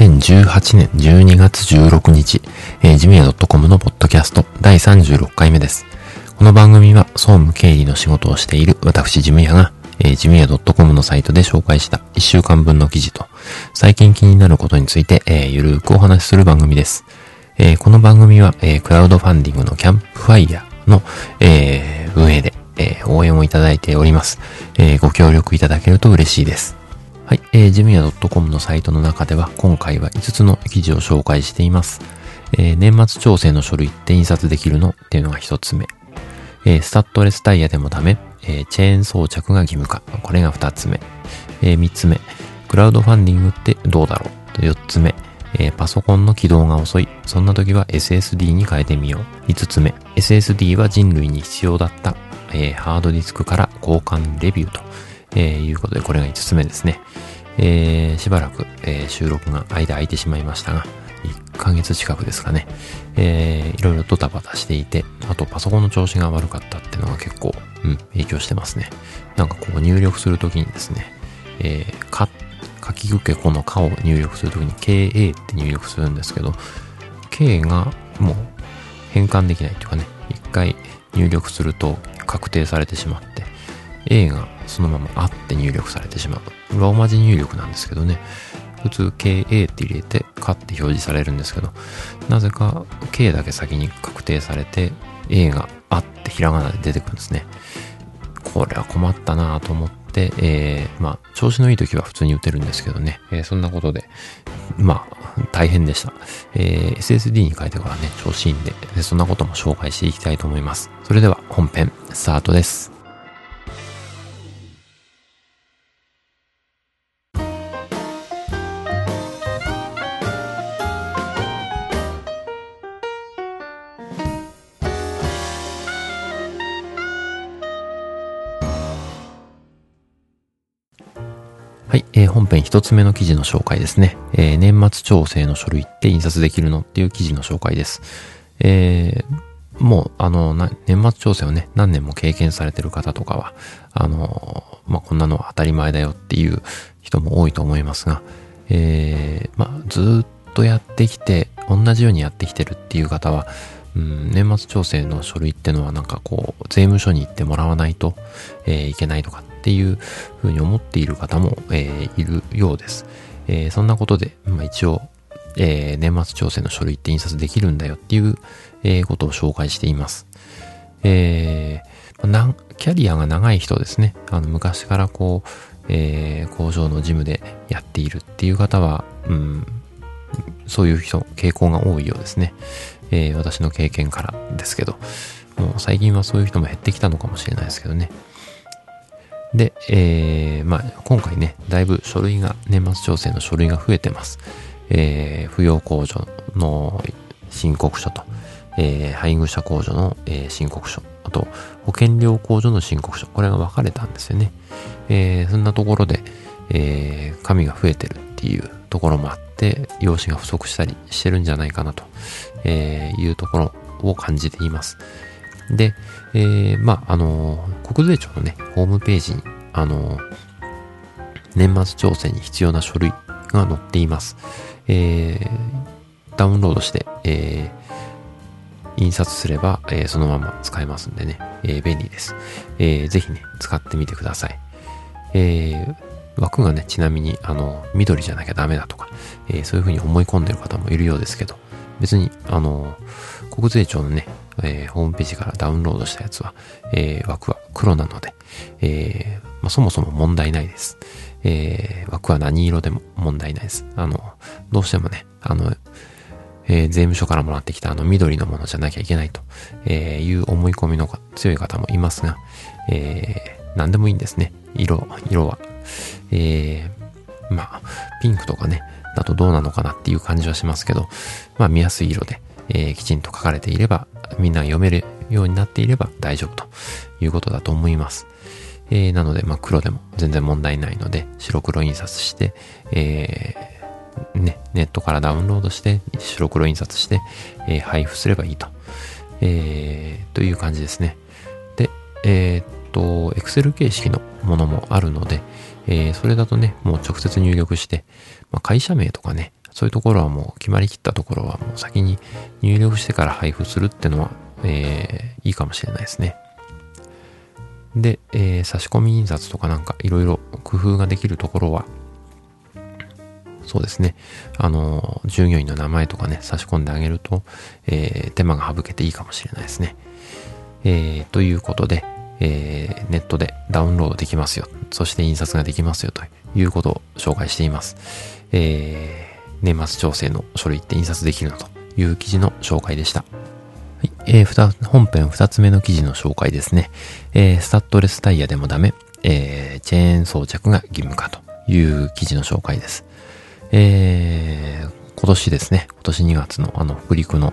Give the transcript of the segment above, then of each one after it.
2018年12月16日、えー、ジムヤ .com のポッドキャスト第36回目です。この番組は総務経理の仕事をしている私ジムヤが、えー、ジムヤ .com のサイトで紹介した1週間分の記事と、最近気になることについて、えー、ゆるーくお話しする番組です。えー、この番組は、えー、クラウドファンディングのキャンプファイヤーの、えー、運営で、えー、応援をいただいております。えー、ご協力いただけると嬉しいです。はい、えー、ジムヤ .com のサイトの中では今回は5つの記事を紹介しています。えー、年末調整の書類って印刷できるの？っていうのが1つ目。えー、スタッドレスタイヤでもダメ、えー、チェーン装着が義務化。これが2つ目。えー、3つ目。クラウドファンディングってどうだろう ?4 つ目。えー、パソコンの起動が遅い。そんな時は SSD に変えてみよう。5つ目。SSD は人類に必要だった。えー、ハードディスクから交換レビューと。えー、いうことで、これが5つ目ですね。えー、しばらく、えー、収録が間空いてしまいましたが、1ヶ月近くですかね。えー、いろいろドタバタしていて、あとパソコンの調子が悪かったっていうのが結構、うん、影響してますね。なんかこう入力するときにですね、えー、か、書き受けこのかを入力するときに KA って入力するんですけど、K がもう変換できないというかね、一回入力すると確定されてしまって、A がそのままあって入力されてしまう。ローマ字入力なんですけどね。普通 KA って入れて、かって表示されるんですけど、なぜか K だけ先に確定されて、A があってひらがなで出てくるんですね。これは困ったなぁと思って、えー、まあ、調子のいい時は普通に打てるんですけどね、えー、そんなことで、まあ、大変でした。えー、SSD に変えてからね、調子いいんでで、そんなことも紹介していきたいと思います。それでは本編、スタートです。えー、本編一つ目の記事の紹介ですね。えー、年末調整の書類って印刷できるのっていう記事の紹介です。えー、もう、あの、年末調整をね、何年も経験されてる方とかは、あの、まあ、こんなのは当たり前だよっていう人も多いと思いますが、えー、まあ、ずっとやってきて、同じようにやってきてるっていう方は、うん、年末調整の書類ってのはなんかこう、税務署に行ってもらわないと、えー、いけないとかっていうふうに思っている方も、えー、いるようです。えー、そんなことで、まあ、一応、えー、年末調整の書類って印刷できるんだよっていう、え、ことを紹介しています。えー、キャリアが長い人ですね。あの、昔からこう、えー、工場の事務でやっているっていう方は、うん、そういう人、傾向が多いようですね。えー、私の経験からですけど、もう最近はそういう人も減ってきたのかもしれないですけどね。で、えー、まあ、今回ね、だいぶ書類が、年末調整の書類が増えてます。えー、扶養控除の申告書と、えー、配偶者控除の、えー、申告書、あと、保険料控除の申告書、これが分かれたんですよね。えー、そんなところで、えー、紙が増えてるっていうところもあって、用紙が不足したりしてるんじゃないかなと、えー、いうところを感じています。で、えー、まあ、あのー、国税庁のね、ホームページに、あのー、年末調整に必要な書類が載っています。えー、ダウンロードして、えー、印刷すれば、えー、そのまま使えますんでね、えー、便利です。えー、ぜひね、使ってみてください。えー、枠がね、ちなみに、あの、緑じゃなきゃダメだとか、えー、そういうふうに思い込んでる方もいるようですけど、別に、あの、国税庁のね、えー、ホームページからダウンロードしたやつは、えー、枠は黒なので、えー、まあ、そもそも問題ないです。えー、枠は何色でも問題ないです。あの、どうしてもね、あの、えー、税務署からもらってきたあの緑のものじゃなきゃいけないと、えー、いう思い込みの強い方もいますが、えー、何でもいいんですね。色、色は。えー、まあ、ピンクとかね、だとどうなのかなっていう感じはしますけど、まあ見やすい色で、えー、きちんと書かれていれば、みんな読めるようになっていれば大丈夫ということだと思います。えー、なので、まあ黒でも全然問題ないので、白黒印刷して、えー、ね、ネットからダウンロードして、白黒印刷して、えー、配布すればいいと。えー、という感じですね。で、え、っと、Excel 形式のものもあるので、えー、それだとね、もう直接入力して、まあ、会社名とかね、そういうところはもう決まりきったところはもう先に入力してから配布するってのは、えー、いいかもしれないですね。で、えー、差し込み印刷とかなんかいろいろ工夫ができるところは、そうですね。あの、従業員の名前とかね、差し込んであげると、えー、手間が省けていいかもしれないですね。えー、ということで、えー、ネットでダウンロードできますよ。そして印刷ができますよということを紹介しています。えー、年末調整の書類って印刷できるのという記事の紹介でした。はい、えー、本編二つ目の記事の紹介ですね。えー、スタッドレスタイヤでもダメ、えー、チェーン装着が義務化という記事の紹介です。えー、今年ですね、今年2月のあの北陸の、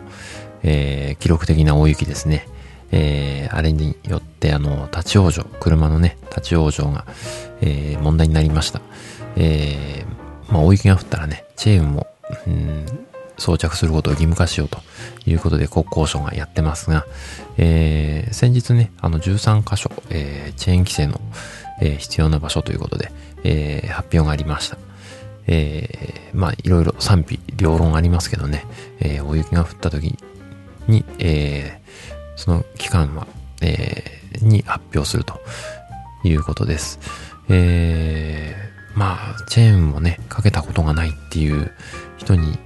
えー、記録的な大雪ですね。えー、あれによってあの、立ち往生、車のね、立ち往生が、えー、問題になりました。えー、まあ大雪が降ったらね、チェーンも、うん、装着することを義務化しようということで国交省がやってますが、えー、先日ね、あの13箇所、えー、チェーン規制の、えー、必要な場所ということで、えー、発表がありました。えー、まあいろいろ賛否両論ありますけどね、えー、大雪が降った時に、えー、その期間は、えー、に発表するということです。えー、まあ、チェーンもね、かけたことがないっていう人に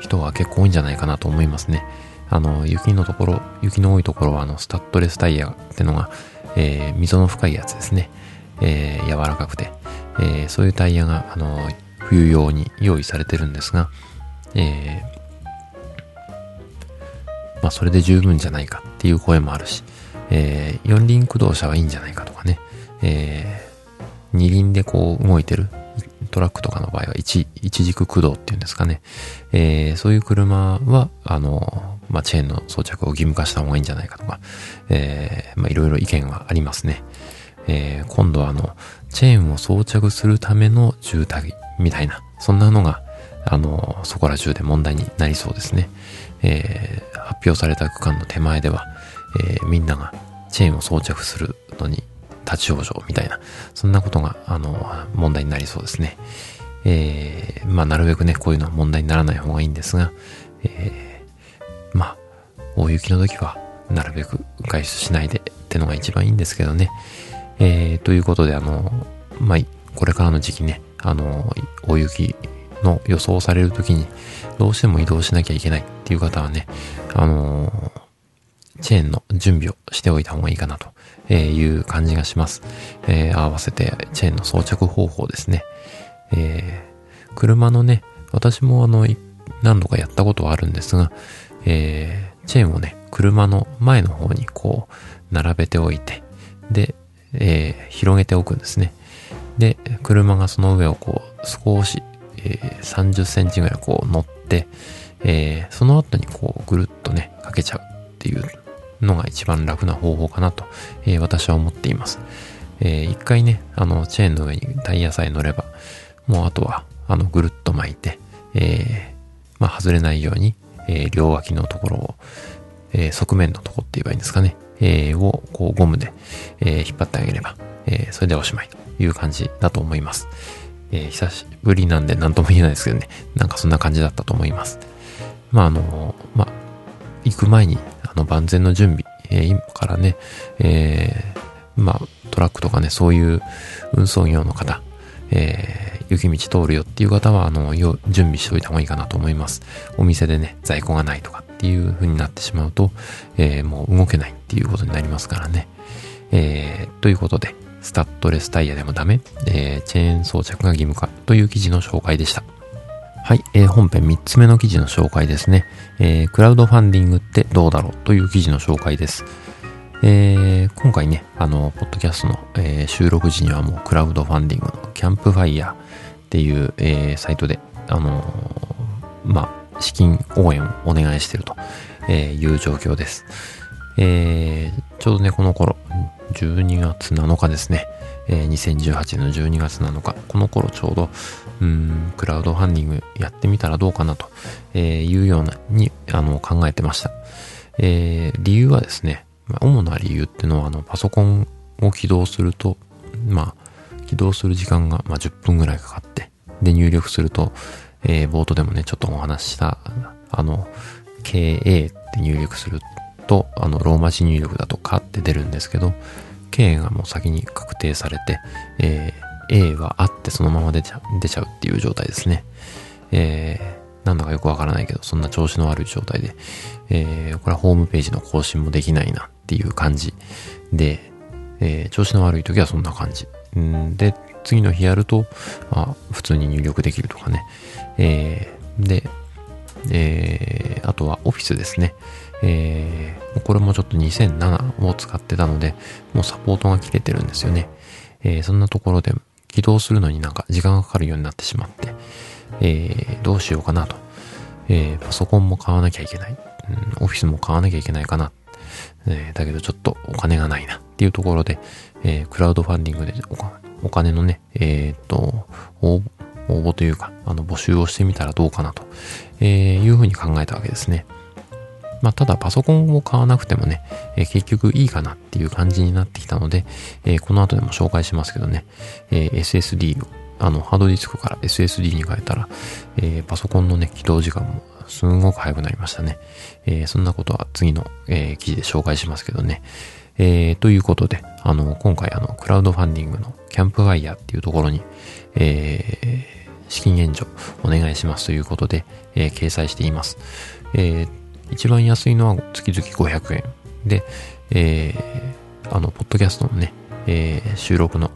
人は結構多いんじゃないかなと思いますね。あの、雪のところ、雪の多いところは、あの、スタッドレスタイヤってのが、えー、溝の深いやつですね。えー、柔らかくて、えー、そういうタイヤが、あの、冬用に用意されてるんですが、えー、まあ、それで十分じゃないかっていう声もあるし、えー、四輪駆動車はいいんじゃないかとかね、えー、二輪でこう動いてるトラックとかの場合は一、一軸駆動っていうんですかね。えー、そういう車は、あの、まあ、チェーンの装着を義務化した方がいいんじゃないかとか、えー、まあ、いろいろ意見はありますね。えー、今度はあの、チェーンを装着するための渋滞みたいな、そんなのが、あの、そこら中で問題になりそうですね。えー、発表された区間の手前では、えー、みんながチェーンを装着するのに立ち往生みたいな、そんなことが、あの、問題になりそうですね。えー、まあ、なるべくね、こういうのは問題にならない方がいいんですが、えー、まあ、大雪の時は、なるべく外出しないでってのが一番いいんですけどね。えー、ということで、あの、まあ、これからの時期ね、あの、大雪の予想される時に、どうしても移動しなきゃいけないっていう方はね、あのチェーンの準備をしておいた方がいいかなという感じがします。えー、合わせてチェーンの装着方法ですね。えー、車のね、私もあの、何度かやったことはあるんですが、えー、チェーンをね、車の前の方にこう、並べておいて、で、え、広げておくんですね。で、車がその上をこう、少し、えー、30センチぐらいこう乗って、え、その後にこう、ぐるっとね、かけちゃうっていうのが一番楽な方法かなと、えー、私は思っています。えー、一回ね、あの、チェーンの上にタイヤさえ乗れば、もうあとは、あの、ぐるっと巻いて、えー、まあ、外れないように、えー、両脇のところを、えー、側面のとこって言えばいいんですかね、えー、を、こう、ゴムで、えー、引っ張ってあげれば、えー、それでおしまいという感じだと思います。えー、久しぶりなんで何とも言えないですけどね、なんかそんな感じだったと思います。まあ、あの、まあ、行く前にの万全の準備、えー、今からね、えー、まあ、トラックとかね、そういう運送業の方、えー、雪道通るよっていう方は、あの、準備しておいた方がいいかなと思います。お店でね、在庫がないとかっていう風になってしまうと、えー、もう動けないっていうことになりますからね。えー、ということで、スタッドレスタイヤでもダメ、えー、チェーン装着が義務化という記事の紹介でした。はい、えー、本編3つ目の記事の紹介ですね。えー、クラウドファンディングってどうだろうという記事の紹介です。えー、今回ね、あの、ポッドキャストの、えー、収録時にはもうクラウドファンディングのキャンプファイヤーっていう、えー、サイトで、あのまあ、資金応援をお願いしているという状況です。えー、ちょうどね、この頃、12月7日ですね。えー、2018年の12月7日、この頃ちょうど、うん、クラウドファンディングやってみたらどうかなと、いうような、に、あの、考えてました。えー、理由はですね、主な理由っていうのは、あの、パソコンを起動すると、まあ、起動する時間が、まあ、10分ぐらいかかって、で、入力すると、えー、冒頭でもね、ちょっとお話しした、あの、KA って入力すると、あの、ローマ字入力だとかって出るんですけど、K がもう先に確定されて、えー、A はあってそのまま出ちゃう、出ちゃうっていう状態ですね。えー、なんだかよくわからないけど、そんな調子の悪い状態で、えー、これはホームページの更新もできないなっていう感じで、えー、調子の悪い時はそんな感じ。んで、次の日やると、あ、普通に入力できるとかね。えー、で、えー、あとはオフィスですね。えー、これもちょっと2007を使ってたので、もうサポートが切れてるんですよね。えー、そんなところで起動するのになんか時間がかかるようになってしまって、えー、どうしようかなと。えー、パソコンも買わなきゃいけない。うん、オフィスも買わなきゃいけないかな。えー、だけどちょっとお金がないなっていうところで、えー、クラウドファンディングでお金のね、えー、っと、応募というか、あの、募集をしてみたらどうかなと、えいうふうに考えたわけですね。まあ、ただパソコンを買わなくてもね、えー、結局いいかなっていう感じになってきたので、えー、この後でも紹介しますけどね、えー、SSD、あの、ハードディスクから SSD に変えたら、えパソコンのね、起動時間もすんごく早くなりましたね。えそんなことは次の、え記事で紹介しますけどね。えということで、あの、今回あの、クラウドファンディングのキャンプファイヤーっていうところに、え資金援助お願いしますということで、え掲載しています。えー、一番安いのは月々500円。で、えー、あの、ポッドキャストのね、えー、収録の、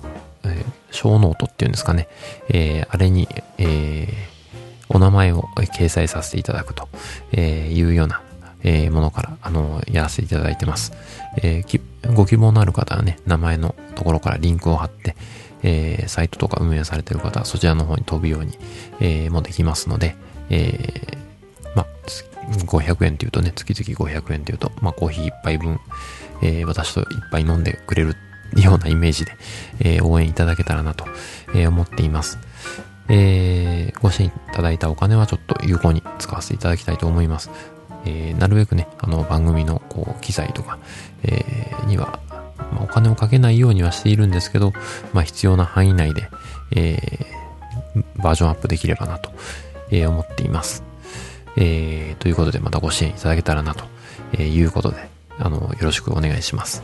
えー、ショーノートっていうんですかね、えー、あれに、えー、お名前を掲載させていただくとえいうような、えー、ものから、あの、やらせていただいてます。えー、ご希望のある方はね、名前のところからリンクを貼って、えー、サイトとか運営されている方はそちらの方に飛ぶように、えー、もできますので、えー、500円っていうとね、月々500円っていうと、まあコーヒー一杯分、えー、私と一杯飲んでくれるようなイメージで、えー、応援いただけたらなと、えー、思っています。えー、ご支援いただいたお金はちょっと有効に使わせていただきたいと思います。えー、なるべくね、あの番組のこう機材とか、えー、には、まあ、お金をかけないようにはしているんですけど、まあ、必要な範囲内で、えー、バージョンアップできればなと、えー、思っています。えー、ということでまたご支援いただけたらなと、いうことで、あの、よろしくお願いします。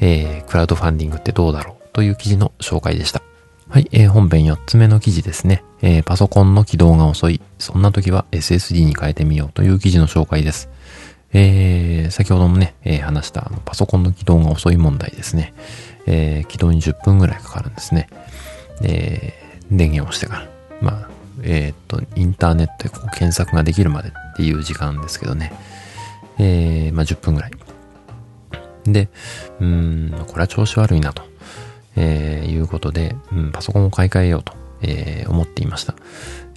えー、クラウドファンディングってどうだろうという記事の紹介でした。はい、えー、本編4つ目の記事ですね。えー、パソコンの起動が遅い。そんな時は SSD に変えてみようという記事の紹介です。えー、先ほどもね、えー、話したあのパソコンの起動が遅い問題ですね。えー、起動に10分ぐらいかかるんですね。えー、電源をしてから。まあ、えー、っと、インターネットでこう検索ができるまでっていう時間ですけどね。えー、まあ、10分ぐらい。で、うん、これは調子悪いなと、えー、いうことで、うん、パソコンを買い替えようと、えー、思っていました。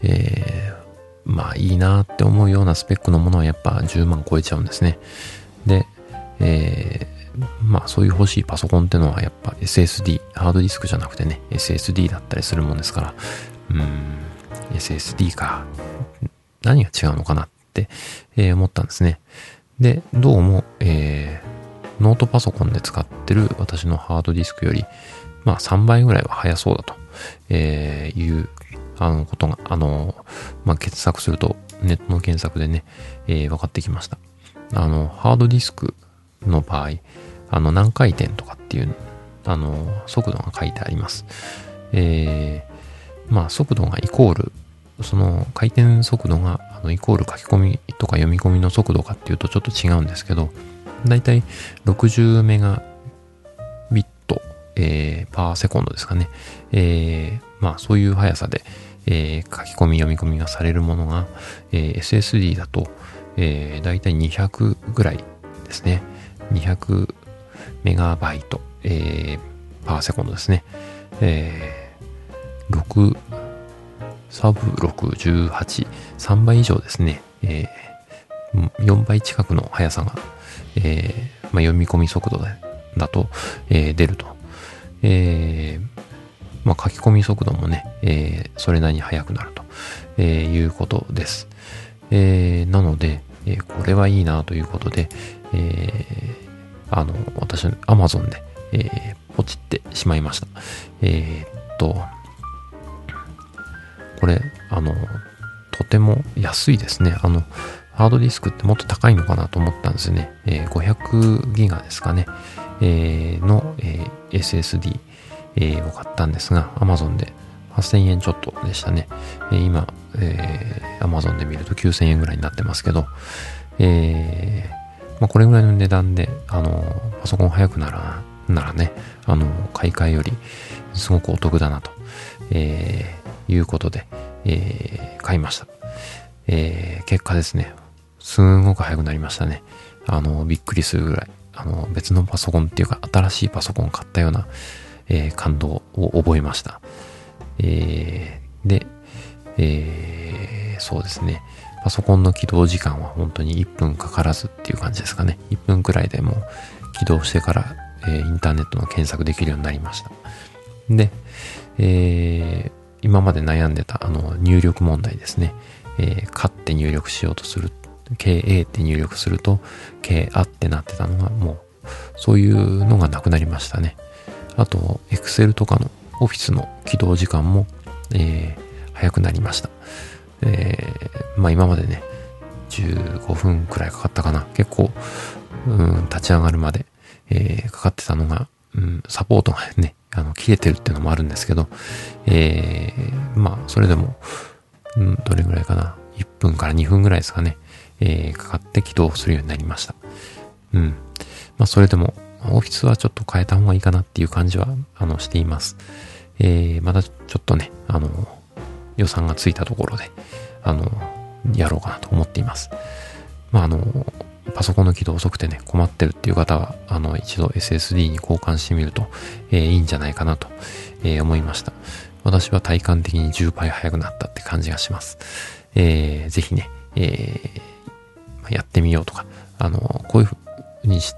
えー、まあいいなって思うようなスペックのものはやっぱ10万超えちゃうんですね。で、えー、まあそういう欲しいパソコンってのはやっぱ SSD、ハードディスクじゃなくてね、SSD だったりするもんですから、うん、SSD か。何が違うのかなって、えー、思ったんですね。で、どうも、えー、ノートパソコンで使ってる私のハードディスクより、まあ3倍ぐらいは速そうだと、えー、いう、あのことが、あの、まあ検索すると、ネットの検索でね、えー、分かってきました。あの、ハードディスクの場合、あの、何回転とかっていう、あの、速度が書いてあります。えー、まあ、速度がイコールその回転速度があのイコール書き込みとか読み込みの速度かっていうとちょっと違うんですけど、だいたい60メガビット、えー、パーセコンドですかね。えー、まあそういう速さで、えー、書き込み読み込みがされるものが、え、SSD だと、えー、だいたい200ぐらいですね。200メガバイト、えー、パーセコンドですね。えー、6サブ6、18、3倍以上ですね、えー、4倍近くの速さが、えーまあ、読み込み速度だと、えー、出ると。えまあ、書き込み速度もね、え、それなりに速くなると、え、いうことです。え、なので、え、これはいいなということで、え、あの、私、アマゾンで、え、ポチってしまいました。え、っと、これ、あの、とても安いですね。あの、ハードディスクってもっと高いのかなと思ったんですね。えー、500ギガですかね。えー、の、えー、SSD、えー、を買ったんですが、Amazon で8000円ちょっとでしたね。えー、今、えー、Amazon で見ると9000円ぐらいになってますけど、えー、まあ、これぐらいの値段で、あの、パソコン早くなら、ならね、あの、買い替えよりすごくお得だなと、え、いうことで、えー、買いました。えー、結果ですね、すんごく早くなりましたね。あの、びっくりするぐらい、あの、別のパソコンっていうか、新しいパソコン買ったような、えー、感動を覚えました。えー、で、えー、そうですね。パソコンの起動時間は本当に1分かからずっていう感じですかね。1分くらいでも起動してから、えー、インターネットの検索できるようになりました。で、えー、今まで悩んでたあの入力問題ですね。えー、かって入力しようとする KA って入力すると、KA ってなってたのがもう、そういうのがなくなりましたね。あと、Excel とかの Office の起動時間も、えー、早くなりました。えー、まあ今までね、15分くらいかかったかな。結構、うん、立ち上がるまで、えー、かかってたのが、うん、サポートがね、あの、切れてるっていうのもあるんですけど、えー、まあ、それでも、うん、どれぐらいかな。1分から2分ぐらいですかね。えー、かかって起動するようになりました。うん。まあ、それでも、オフィスはちょっと変えた方がいいかなっていう感じは、あの、しています。えー、まだちょっとね、あの、予算がついたところで、あの、やろうかなと思っています。まあ、あの、パソコンの起動遅くてね、困ってるっていう方は、あの、一度 SSD に交換してみると、えー、いいんじゃないかなと、えー、思いました。私は体感的に10倍速くなったって感じがします。えー、ぜひね、えー、やってみようとか、あの、こういうふうにし、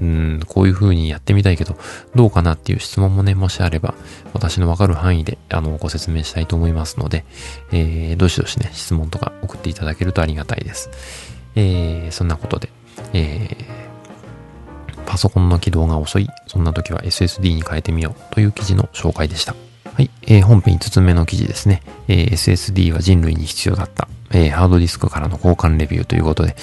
うん、こういう風にやってみたいけど、どうかなっていう質問もね、もしあれば、私のわかる範囲で、あの、ご説明したいと思いますので、えー、どしどしね、質問とか送っていただけるとありがたいです。えー、そんなことで、えー、パソコンの起動が遅い、そんな時は SSD に変えてみようという記事の紹介でした。はい、えー、本編5つ目の記事ですね。えー、SSD は人類に必要だった。えー、ハードディスクからの交換レビューということで、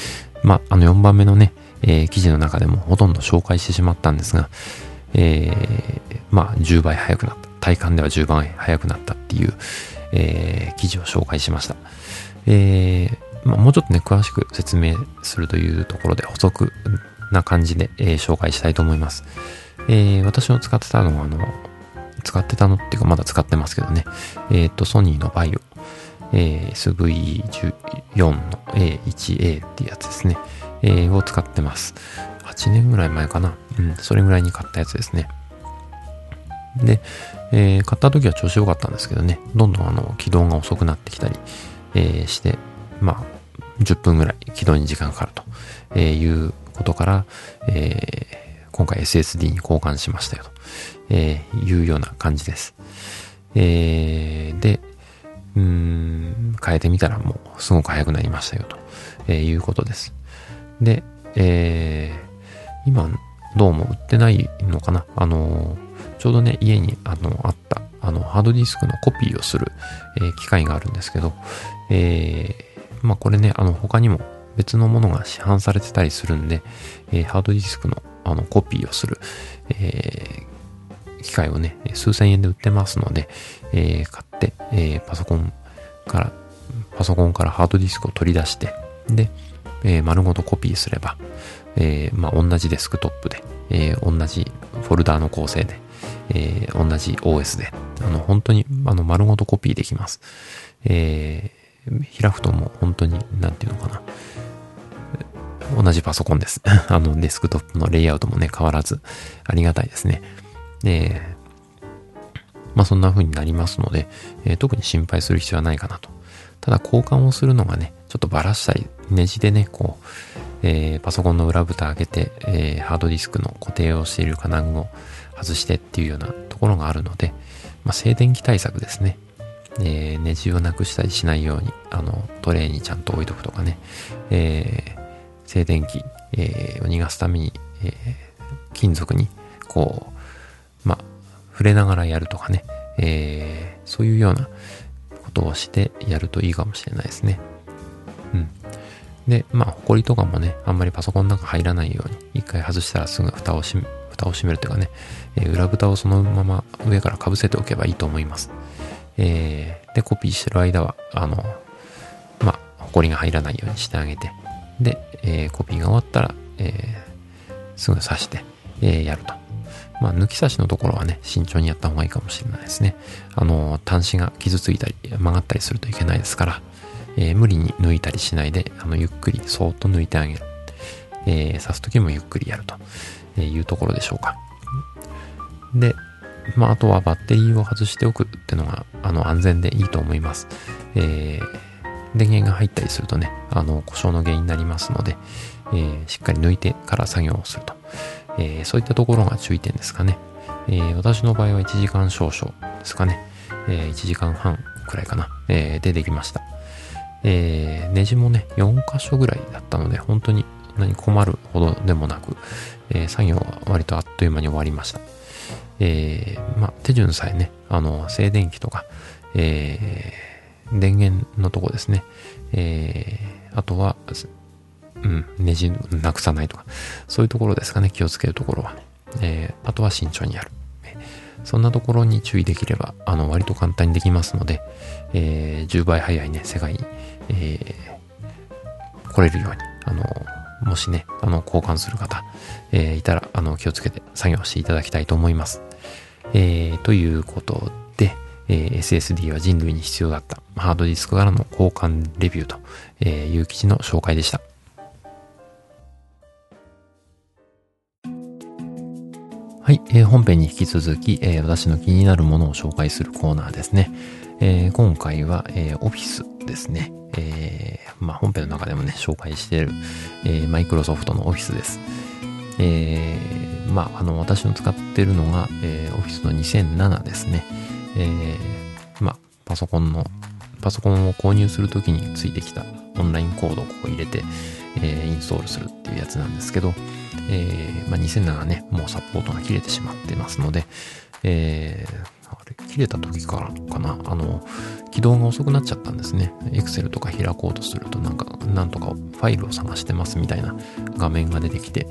まあ、あの4番目のね、えー、記事の中でもほとんど紹介してしまったんですが、えー、まあ、10倍速くなった。体感では10倍速くなったっていう、えー、記事を紹介しました。えー、まあ、もうちょっとね、詳しく説明するというところで補足な感じで、えー、紹介したいと思います。えー、私の使ってたのは、あの、使ってたのっていうかまだ使ってますけどね、えっ、と、ソニーのバイオえー、SV14 の A1A っていうやつですね、えー、を使ってます。8年ぐらい前かな。うん、それぐらいに買ったやつですね。で、えー、買った時は調子良かったんですけどね、どんどんあの、起動が遅くなってきたり、えー、して、まあ、10分ぐらい起動に時間かかるということから、えー、今回 SSD に交換しましたよと、いうような感じです。えー、で、うん、変えてみたらもうすごく速くなりましたよと、いうことです。で、えー、今、どうも売ってないのかな？あの、ちょうどね、家にあの、あった、あの、ハードディスクのコピーをする、えー、機械があるんですけど、えー、まあこれね、あの、他にも別のものが市販されてたりするんで、えー、ハードディスクのあのコピーをする、えー、機械をね、数千円で売ってますので、えー、買って、え、パソコンから、パソコンからハードディスクを取り出して、で、え、丸ごとコピーすれば、え、まあ、同じデスクトップで、え、同じフォルダーの構成で、え、同じ OS で、あの、本当に、あの、丸ごとコピーできます。えー、開くともう本当に、なんていうのかな。同じパソコンです。あの、デスクトップのレイアウトもね、変わらず、ありがたいですね。えまあそんな風になりますので、えー、特に心配する必要はないかなと。ただ交換をするのがね、ちょっとバラしたり、ネジでね、こう、えー、パソコンの裏蓋開けて、えー、ハードディスクの固定をしている金具を外してっていうようなところがあるので、まあ、静電気対策ですね。えー、ネジをなくしたりしないように、あの、トレーにちゃんと置いとくとかね、えー、静電気、えー、を逃がすために、えー、金属に、こう、まあ、触れながらやるとかね、えー、そういうようなことをしてやるといいかもしれないですね。うん。で、まあ、ホコリとかもね、あんまりパソコンの中入らないように、一回外したらすぐ蓋を閉め、蓋を閉めるというかね、えー、裏蓋をそのまま上から被せておけばいいと思います。えー、で、コピーしてる間は、あの、まあ、ホコリが入らないようにしてあげて、で、えー、コピーが終わったら、えー、すぐ刺して、えー、やると。まあ、抜き差しのところはね、慎重にやった方がいいかもしれないですね。あの、端子が傷ついたり、曲がったりするといけないですから、えー、無理に抜いたりしないで、あの、ゆっくりそーっと抜いてあげる。えー、刺すときもゆっくりやるというところでしょうか。で、まあ、あとはバッテリーを外しておくっていうのが、あの、安全でいいと思います。えー、電源が入ったりするとね、あの、故障の原因になりますので、えー、しっかり抜いてから作業をすると。えー、そういったところが注意点ですかね。えー、私の場合は1時間少々ですかね。えー、1時間半くらいかな。えー、でできました。えー、ネジもね、4箇所ぐらいだったので、本当に何困るほどでもなく、えー、作業は割とあっという間に終わりました。えー、まあ、手順さえね、あの、静電気とか、えー、電源のとこですね。えー、あとは、うん、ネジなくさないとか、そういうところですかね、気をつけるところはね。えー、あとは慎重にやる。そんなところに注意できれば、あの、割と簡単にできますので、えー、10倍早いね、世界に、えー、来れるように、あの、もしね、あの、交換する方、えー、いたら、あの、気をつけて作業していただきたいと思います。えー、ということで、えー、SSD は人類に必要だったハードディスクからの交換レビューとえいう記事の紹介でした。はい、えー、本編に引き続き、えー、私の気になるものを紹介するコーナーですね。えー、今回は、えー、オフィスですね。えー、まあ、本編の中でもね、紹介している、えー、マイクロソフトのオフィスです。え、まあ、あの、私の使っているのが、えー、オフィスの2007ですね。え、まあ、パソコンの、パソコンを購入するときについてきたオンラインコードをこう入れて、え、インストールするっていうやつなんですけど、えー、まあ、2007ね、もうサポートが切れてしまってますので、えー、切れた時からかな、あの、起動が遅くなっちゃったんですね。Excel とか開こうとすると、なんか、なんとかファイルを探してますみたいな画面が出てきて、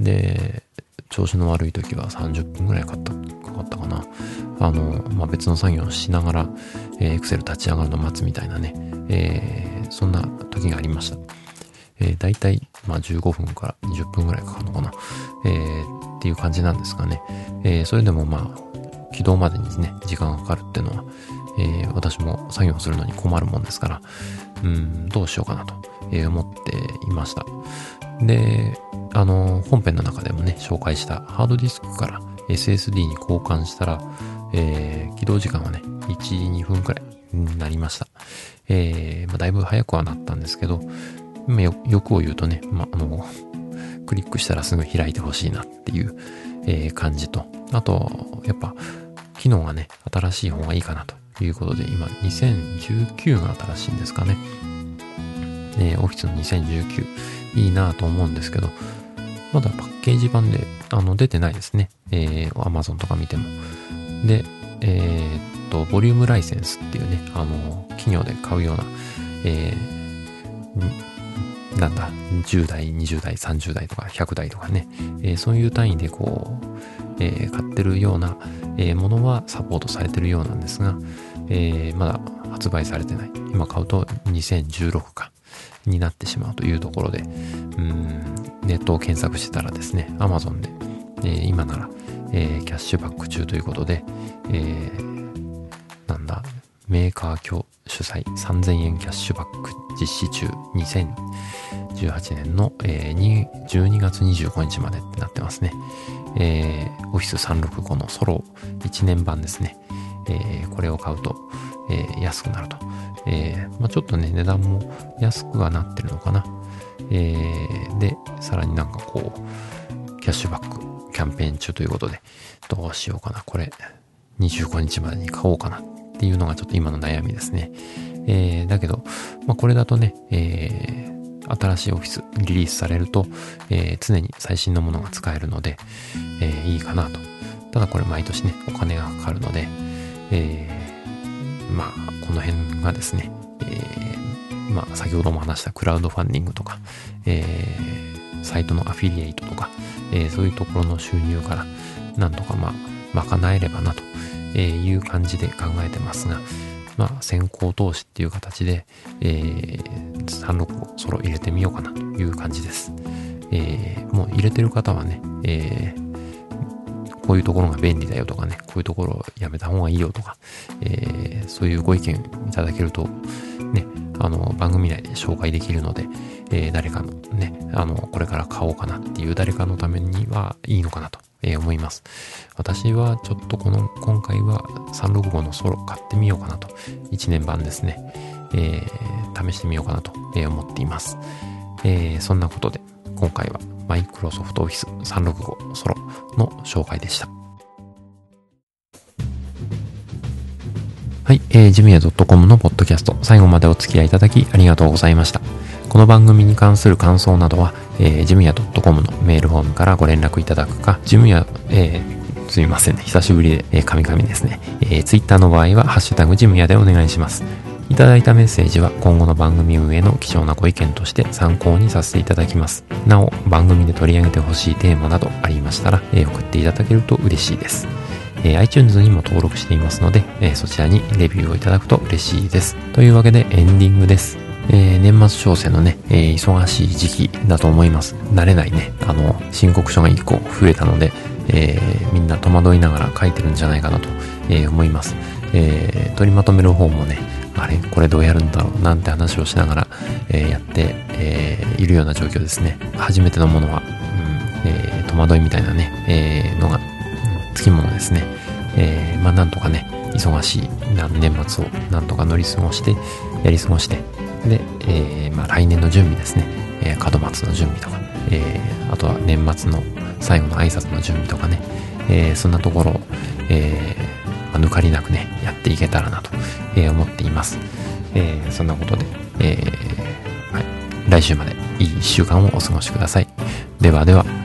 で、調子の悪い時は30分ぐらいかかったかかったかな。あの、まあ、別の作業をしながら、えー、Excel 立ち上がるの待つみたいなね、えー、そんな時がありました。えー、大体、まあ、15分から20分ぐらいかかるのかな、えー、っていう感じなんですがね、えー、それでもまあ、起動までにね、時間がかかるっていうのは、えー、私も作業するのに困るもんですから、うん、どうしようかなと、えー、思っていました。で、あの、本編の中でもね、紹介したハードディスクから SSD に交換したら、えー、起動時間はね、1、2分くらいになりました。えー、まあ、だいぶ早くはなったんですけど、まあ、欲を言うとね、まあ、あの、クリックしたらすぐ開いてほしいなっていう、えー、感じと、あと、やっぱ、機能がね、新しい方がいいかなということで、今、2019が新しいんですかね。え、オフィスの2019、いいなと思うんですけど、まだパッケージ版で、あの、出てないですね。えー、Amazon とか見ても。で、えー、っと、ボリュームライセンスっていうね、あの、企業で買うような、えー、なんだ、10代、20代、30代とか100代とかね、えー、そういう単位でこう、えー、買ってるような、えー、ものはサポートされてるようなんですが、えー、まだ発売されてない。今買うと2016か、になってしまうというところで、うん、ネットを検索してたらですね、Amazon で、えー、今なら、えー、キャッシュバック中ということで、えー、なんだ、メーカー協主催3000円キャッシュバック実施中2018年の、えー、12月25日までってなってますね。えー、オフィス365のソロ1年版ですね。えー、これを買うと、えー、安くなると。えー、まあ、ちょっとね、値段も安くはなってるのかな。えー、で、さらになんかこう、キャッシュバックキャンペーン中ということで、どうしようかな。これ、25日までに買おうかなっていうのがちょっと今の悩みですね。えー、だけど、まあ、これだとね、えー、新しいオフィスリリースされると、えー、常に最新のものが使えるので、えー、いいかなと。ただこれ毎年ね、お金がかかるので、えまあ、この辺がですね、えー、まあ、先ほども話したクラウドファンディングとか、えー、サイトのアフィリエイトとか、えー、そういうところの収入から、なんとかまあ、賄えればなという感じで考えてますが、まあ、先行投資っていう形で、えー、365ソロ入れてみようかなという感じです。えー、もう入れてる方はね、えー、こういうところが便利だよとかね、こういうところをやめた方がいいよとか、えー、そういうご意見いただけると、ね、あの、番組内で紹介できるので、えー、誰かのね、あの、これから買おうかなっていう誰かのためにはいいのかなとえー、思います。私はちょっとこの、今回は365のソロ買ってみようかなと、1年版ですね、えー、試してみようかなと、思っています。えー、そんなことで、今回はマイクロソフトオフィス365ソロの紹介でした。はい、えー、ジムヤ .com のポッドキャスト、最後までお付き合いいただきありがとうございました。この番組に関する感想などは、えー、ジムヤ .com のメールフォームからご連絡いただくか、ジムヤ、えー、すみませんね。久しぶりで、えー、神々ですね。えー、ツイッターの場合は、ハッシュタグジムヤでお願いします。いただいたメッセージは今後の番組運営の貴重なご意見として参考にさせていただきます。なお、番組で取り上げてほしいテーマなどありましたら、えー、送っていただけると嬉しいです。えー、iTunes にも登録していますので、えー、そちらにレビューをいただくと嬉しいです。というわけでエンディングです。えー、年末調整のね、えー、忙しい時期だと思います。慣れないね、あの、申告書が1個増えたので、えー、みんな戸惑いながら書いてるんじゃないかなと、え思います。え取りまとめる方もね、あれこれどうやるんだろうなんて話をしながら、えやって、えいるような状況ですね。初めてのものは、うんえ戸惑いみたいなね、えのが、つきものですね。えまあなんとかね、忙しい年末をなんとか乗り過ごして、やり過ごして、で、えー、まあ、来年の準備ですね、えー、門松の準備とか、えー、あとは年末の最後の挨拶の準備とかね、え、そんなところを、え、まあ、抜かりなくね、やっていけたらなと、え、思っています。え、そんなことで、えー、はい、来週までいい一週間をお過ごしください。ではでは。